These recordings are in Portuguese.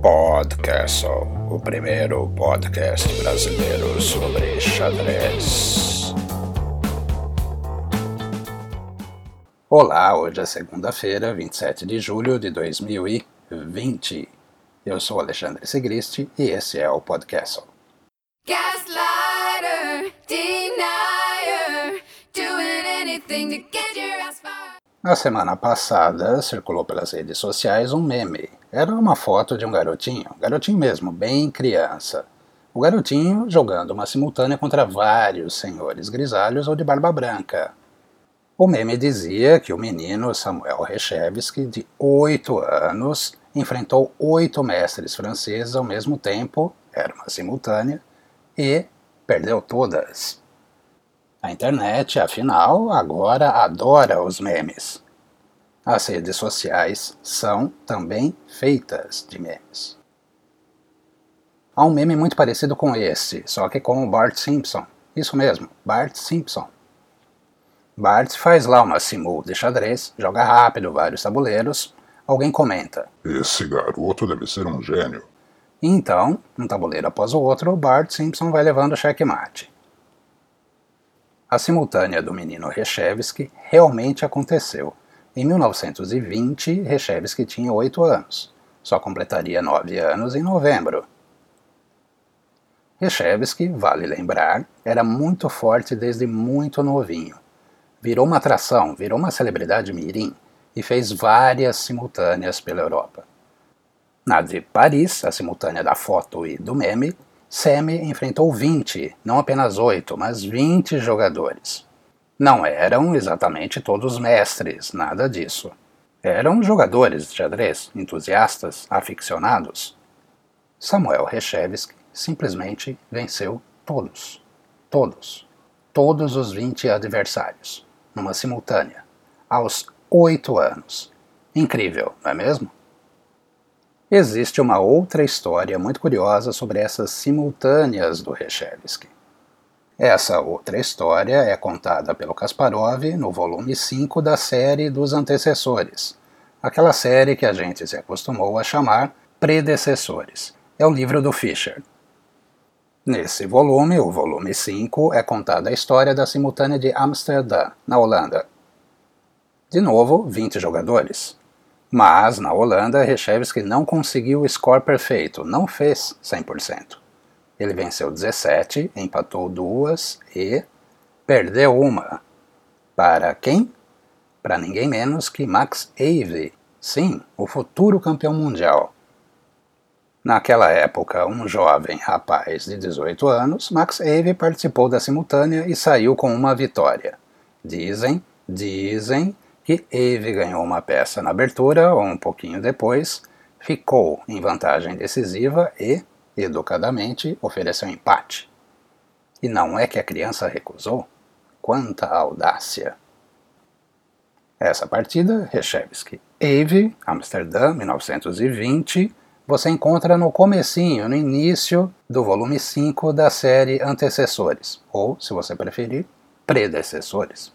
Podcastle, o primeiro podcast brasileiro sobre xadrez. Olá, hoje é segunda-feira, 27 de julho de 2020. Eu sou Alexandre Segristi e esse é o Podcastle. Na semana passada, circulou pelas redes sociais um meme. Era uma foto de um garotinho, garotinho mesmo, bem criança. O garotinho jogando uma simultânea contra vários senhores grisalhos ou de barba branca. O meme dizia que o menino Samuel Rechevsky, de 8 anos, enfrentou oito mestres franceses ao mesmo tempo, era uma simultânea, e perdeu todas. A internet, afinal, agora adora os memes. As redes sociais são também feitas de memes. Há um meme muito parecido com esse, só que com o Bart Simpson. Isso mesmo, Bart Simpson. Bart faz lá uma simul de xadrez, joga rápido vários tabuleiros. Alguém comenta. Esse garoto deve ser um gênio. Então, um tabuleiro após o outro, Bart Simpson vai levando checkmate. A simultânea do menino Rechevsky realmente aconteceu. Em 1920, Rechevsky tinha 8 anos. Só completaria 9 anos em novembro. Rechevsky, vale lembrar, era muito forte desde muito novinho. Virou uma atração, virou uma celebridade mirim e fez várias simultâneas pela Europa. Na de Paris, a simultânea da foto e do meme, Semi enfrentou 20, não apenas 8, mas 20 jogadores. Não eram exatamente todos mestres, nada disso. Eram jogadores de xadrez, entusiastas, aficionados. Samuel Rechevsky simplesmente venceu todos. Todos. Todos os 20 adversários. Numa simultânea. Aos 8 anos. Incrível, não é mesmo? Existe uma outra história muito curiosa sobre essas simultâneas do Rechevsky. Essa outra história é contada pelo Kasparov no volume 5 da série dos antecessores, aquela série que a gente se acostumou a chamar predecessores. É o livro do Fischer. Nesse volume, o volume 5, é contada a história da simultânea de Amsterdã, na Holanda. De novo, 20 jogadores, mas, na Holanda, Rechevsky não conseguiu o score perfeito, não fez 100%. Ele venceu 17, empatou duas e perdeu uma. Para quem? Para ninguém menos que Max Avey, sim, o futuro campeão mundial. Naquela época, um jovem rapaz de 18 anos, Max Avey participou da simultânea e saiu com uma vitória. Dizem, dizem que Eve ganhou uma peça na abertura ou um pouquinho depois, ficou em vantagem decisiva e, educadamente, ofereceu empate. E não é que a criança recusou? Quanta audácia! Essa partida, Rechevsky Eve, Amsterdã, 1920, você encontra no comecinho, no início do volume 5 da série Antecessores, ou, se você preferir, Predecessores.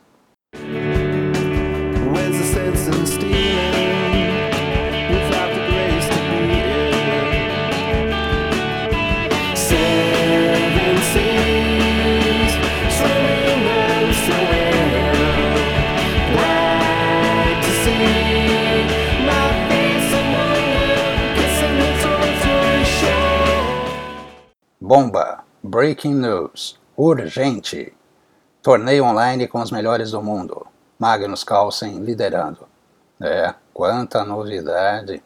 Bomba! Breaking news! Urgente! Torneio online com os melhores do mundo. Magnus Carlsen liderando. É, quanta novidade!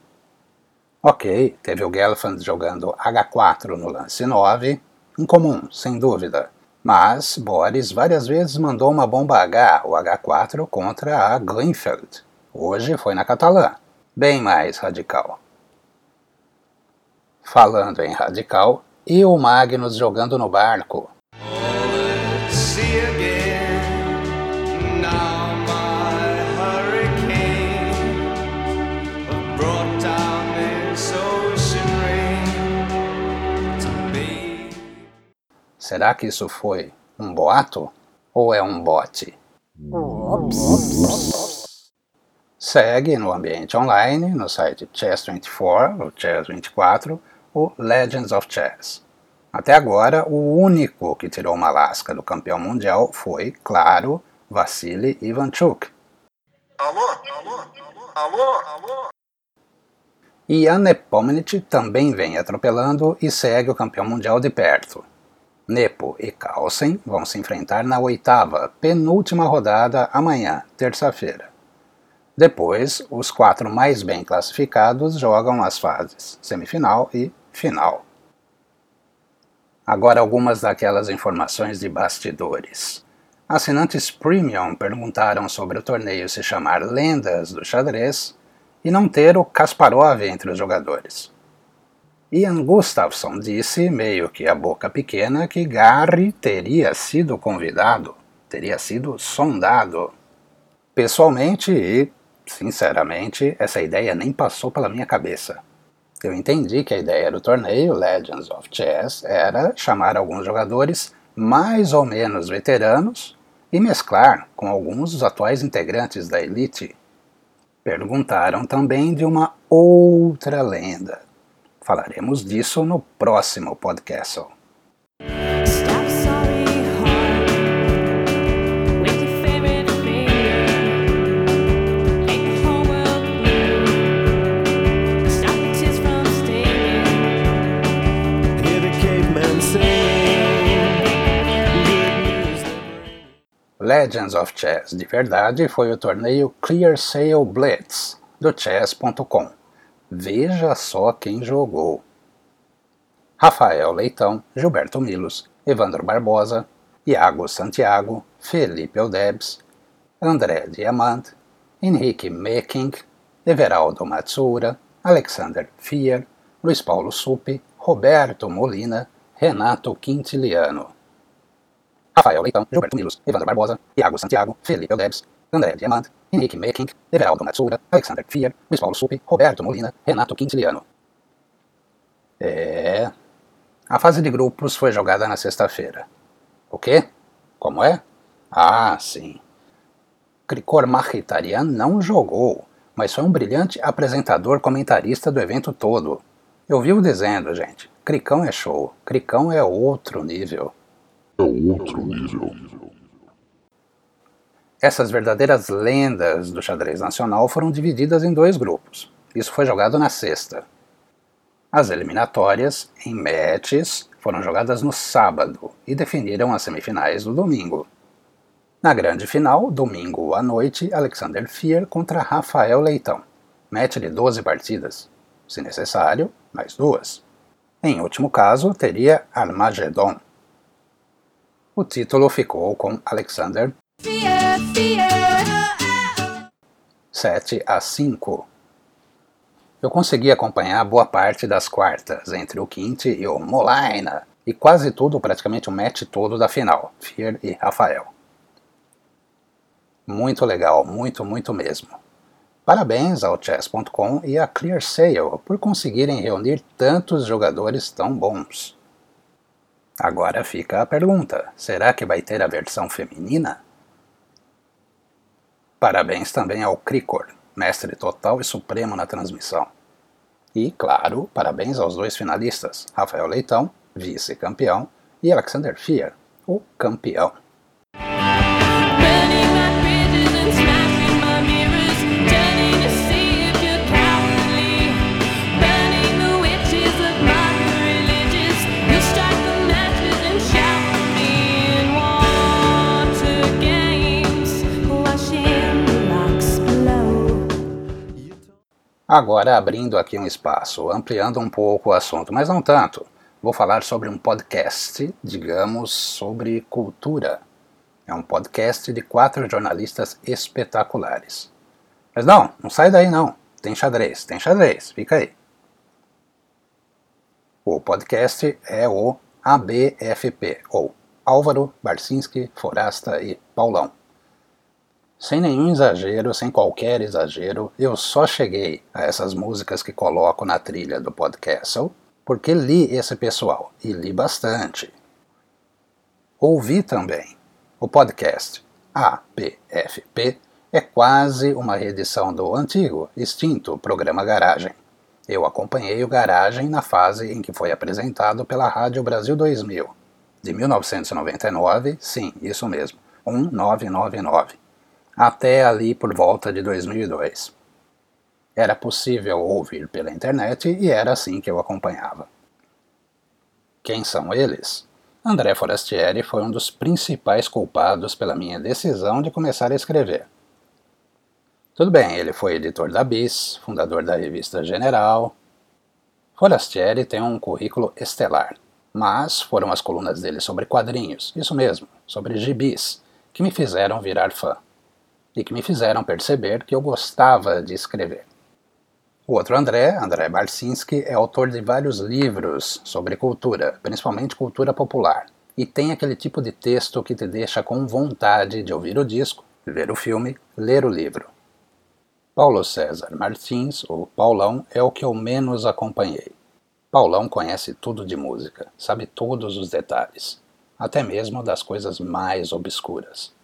Ok, teve o Gelfand jogando H4 no lance 9, incomum, sem dúvida. Mas Boris várias vezes mandou uma bomba H, o H4, contra a Greenfeld. Hoje foi na catalã. Bem mais radical. Falando em radical, e o Magnus jogando no barco? Será que isso foi um boato ou é um bote? Segue no ambiente online, no site Chess24 ou Chess24, o Legends of Chess. Até agora, o único que tirou uma lasca do campeão mundial foi, claro, Vassili Ivanchuk. Alô? Alô? Alô? Alô? E Jan Nepomniachtchi também vem atropelando e segue o campeão mundial de perto. Nepo e Carlsen vão se enfrentar na oitava, penúltima rodada amanhã, terça-feira. Depois, os quatro mais bem classificados jogam as fases semifinal e final. Agora algumas daquelas informações de bastidores. Assinantes premium perguntaram sobre o torneio se chamar Lendas do Xadrez e não ter o Kasparov entre os jogadores. Ian Gustafsson disse, meio que a boca pequena, que Gary teria sido convidado, teria sido sondado. Pessoalmente e, sinceramente, essa ideia nem passou pela minha cabeça. Eu entendi que a ideia do torneio Legends of Chess era chamar alguns jogadores mais ou menos veteranos e mesclar com alguns dos atuais integrantes da elite. Perguntaram também de uma outra lenda. Falaremos disso no próximo podcast. Legends of Chess de verdade foi o torneio Clear Sale Blitz do chess.com. Veja só quem jogou. Rafael Leitão, Gilberto Milos, Evandro Barbosa, Iago Santiago, Felipe Odebs, André Diamant, Henrique Meking, Everaldo Matsuura, Alexander Fier, Luiz Paulo Supi, Roberto Molina, Renato Quintiliano. Rafael Leitão, Gilberto Milos, Evandro Barbosa, Iago Santiago, Felipe Odebs, André Diamant, Henrique Meking, Everaldo Matsuura, Alexander Fier, Luiz Paulo Supi, Roberto Molina, Renato Quintiliano. É. A fase de grupos foi jogada na sexta-feira. O quê? Como é? Ah, sim. Krikor Mkhitaryan não jogou, mas foi um brilhante apresentador comentarista do evento todo. Eu vivo dizendo, gente, Cricão é show, Cricão é outro nível. É outro nível. Essas verdadeiras lendas do xadrez nacional foram divididas em dois grupos. Isso foi jogado na sexta. As eliminatórias, em matches, foram jogadas no sábado e definiram as semifinais do domingo. Na grande final, domingo à noite, Alexander Fier contra Rafael Leitão. Match de 12 partidas. Se necessário, mais duas. Em último caso, teria Armagedon. O título ficou com Alexander Fear, fear. 7 a 5. Eu consegui acompanhar boa parte das quartas, entre o Quinte e o Molaina, e quase tudo, praticamente o match todo da final, Fier e Rafael. Muito legal, muito, muito mesmo. Parabéns ao Chess.com e à Clear Sale por conseguirem reunir tantos jogadores tão bons. Agora fica a pergunta: será que vai ter a versão feminina? Parabéns também ao Cricor, mestre total e supremo na transmissão. E, claro, parabéns aos dois finalistas, Rafael Leitão, vice-campeão, e Alexander Fier, o campeão. Agora abrindo aqui um espaço, ampliando um pouco o assunto, mas não tanto. Vou falar sobre um podcast, digamos, sobre cultura. É um podcast de quatro jornalistas espetaculares. Mas não, não sai daí não. Tem xadrez, tem xadrez, fica aí. O podcast é o ABFP, ou Álvaro, Barcinski, Forasta e Paulão. Sem nenhum exagero, sem qualquer exagero, eu só cheguei a essas músicas que coloco na trilha do podcast porque li esse pessoal, e li bastante. Ouvi também. O podcast APFP é quase uma reedição do antigo, extinto programa Garagem. Eu acompanhei o Garagem na fase em que foi apresentado pela Rádio Brasil 2000, de 1999, sim, isso mesmo, 1999, até ali por volta de 2002. Era possível ouvir pela internet e era assim que eu acompanhava. Quem são eles? André Forastieri foi um dos principais culpados pela minha decisão de começar a escrever. Tudo bem, ele foi editor da Bis, fundador da revista General. Forastieri tem um currículo estelar, mas foram as colunas dele sobre quadrinhos, isso mesmo, sobre gibis, que me fizeram virar fã e que me fizeram perceber que eu gostava de escrever. O outro André, André Barcinski, é autor de vários livros sobre cultura, principalmente cultura popular, e tem aquele tipo de texto que te deixa com vontade de ouvir o disco, ver o filme, ler o livro. Paulo César Martins, ou Paulão, é o que eu menos acompanhei. Paulão conhece tudo de música, sabe todos os detalhes, até mesmo das coisas mais obscuras.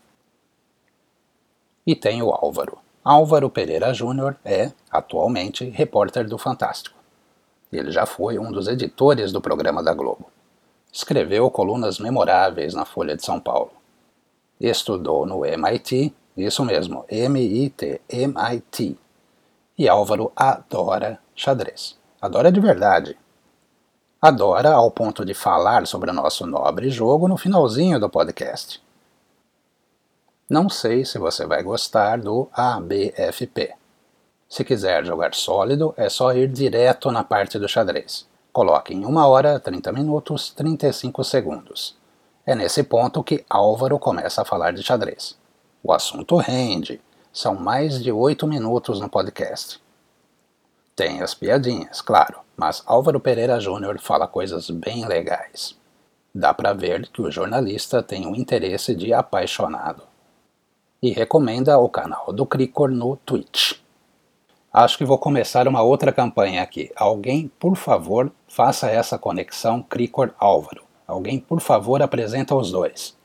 E tem o Álvaro. Álvaro Pereira Júnior é, atualmente, repórter do Fantástico. Ele já foi um dos editores do programa da Globo. Escreveu colunas memoráveis na Folha de São Paulo. Estudou no MIT, isso mesmo, MIT, MIT. E Álvaro adora xadrez. Adora de verdade. Adora ao ponto de falar sobre o nosso nobre jogo no finalzinho do podcast. Não sei se você vai gostar do ABFP. Se quiser jogar sólido, é só ir direto na parte do xadrez. Coloque em 1 hora, 30 minutos, 35 segundos. É nesse ponto que Álvaro começa a falar de xadrez. O assunto rende. São mais de 8 minutos no podcast. Tem as piadinhas, claro, mas Álvaro Pereira Júnior fala coisas bem legais. Dá para ver que o jornalista tem um interesse de apaixonado e recomenda o canal do Cricor no Twitch. Acho que vou começar uma outra campanha aqui. Alguém, por favor, faça essa conexão Cricor Álvaro. Alguém, por favor, apresenta os dois.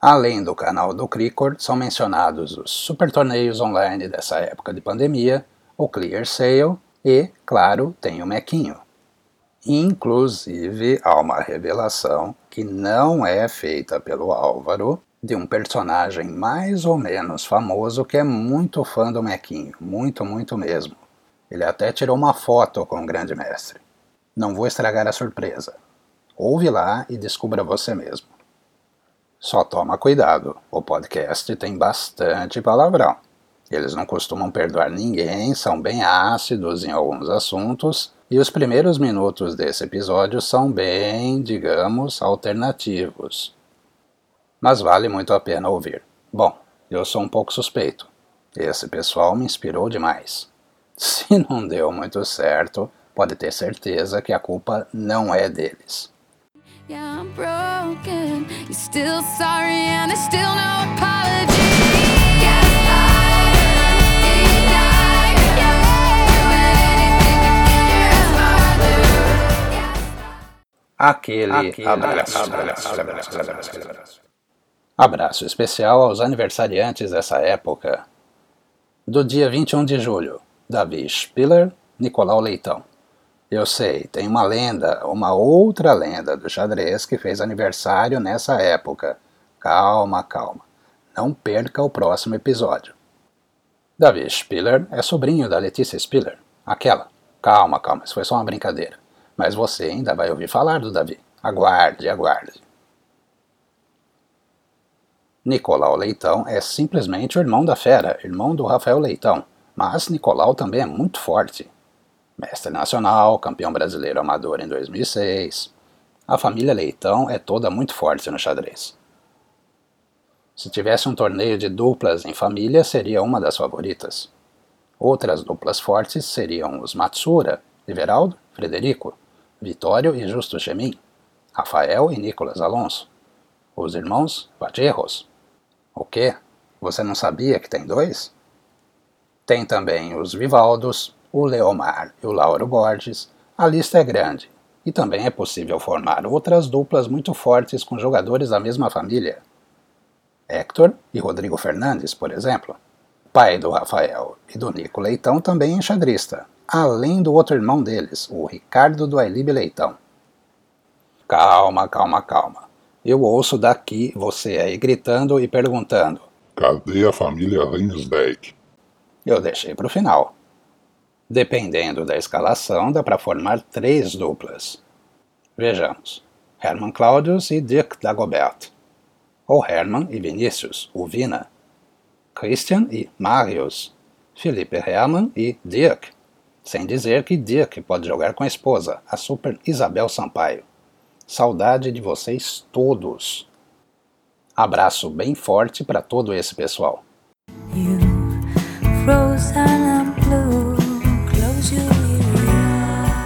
Além do canal do Cricor, são mencionados os super torneios online dessa época de pandemia, o Clear Sale e, claro, tem o Mequinho. Inclusive, há uma revelação que não é feita pelo Álvaro, de um personagem mais ou menos famoso que é muito fã do Mequinho, muito, muito mesmo. Ele até tirou uma foto com o grande mestre. Não vou estragar a surpresa. Ouve lá e descubra você mesmo. Só toma cuidado, o podcast tem bastante palavrão. Eles não costumam perdoar ninguém, são bem ácidos em alguns assuntos, e os primeiros minutos desse episódio são bem, digamos, alternativos mas vale muito a pena ouvir. Bom, eu sou um pouco suspeito. Esse pessoal me inspirou demais. Se não deu muito certo, pode ter certeza que a culpa não é deles. Yeah, I'm broken. You're still sorry, and there's still no apology. Aquele, abraço, abraço, abraço, abraço. Abraço especial aos aniversariantes dessa época. Do dia 21 de julho, Davi Spiller, Nicolau Leitão. Eu sei, tem uma lenda, uma outra lenda do xadrez que fez aniversário nessa época. Calma, calma. Não perca o próximo episódio. Davi Spiller é sobrinho da Letícia Spiller, aquela. Calma, calma, isso foi só uma brincadeira. Mas você ainda vai ouvir falar do Davi. Aguarde, aguarde. Nicolau Leitão é simplesmente o irmão da fera, irmão do Rafael Leitão, mas Nicolau também é muito forte. Mestre nacional, campeão brasileiro amador em 2006. A família Leitão é toda muito forte no xadrez. Se tivesse um torneio de duplas em família, seria uma das favoritas. Outras duplas fortes seriam os Matsura, Everaldo, Frederico, Vitório e Justo Chemin, Rafael e Nicolas Alonso, os irmãos Valleros, o quê? Você não sabia que tem dois? Tem também os Vivaldos, o Leomar e o Lauro Borges. A lista é grande. E também é possível formar outras duplas muito fortes com jogadores da mesma família. Héctor e Rodrigo Fernandes, por exemplo. Pai do Rafael e do Nico Leitão também enxadrista, além do outro irmão deles, o Ricardo do Ailibe Leitão. Calma, calma, calma. Eu ouço daqui você aí gritando e perguntando. Cadê a família Rinsbeck? Eu deixei para o final. Dependendo da escalação, dá para formar três duplas. Vejamos: Herman Claudius e Dirk Dagobert. Ou Herman e Vinícius, o Vina. Christian e Marius. Felipe Hermann e Dirk. Sem dizer que Dirk pode jogar com a esposa, a super Isabel Sampaio. Saudade de vocês todos. Abraço bem forte para todo esse pessoal.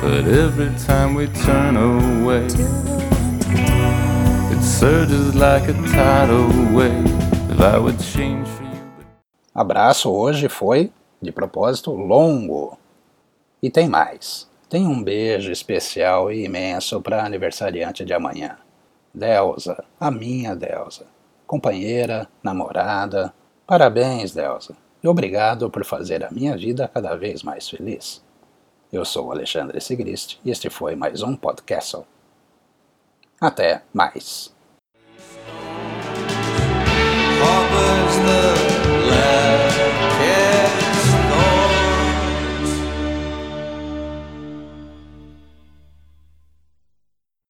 But every time we turn away, it surges like a tidal wave. If I would change for you. Abraço hoje foi, de propósito, longo. E tem mais. Tem um beijo especial e imenso para a aniversariante de amanhã. Delza, a minha Delza, companheira, namorada. Parabéns, Delza. e obrigado por fazer a minha vida cada vez mais feliz. Eu sou Alexandre Sigrist e este foi mais um podcast. Até mais.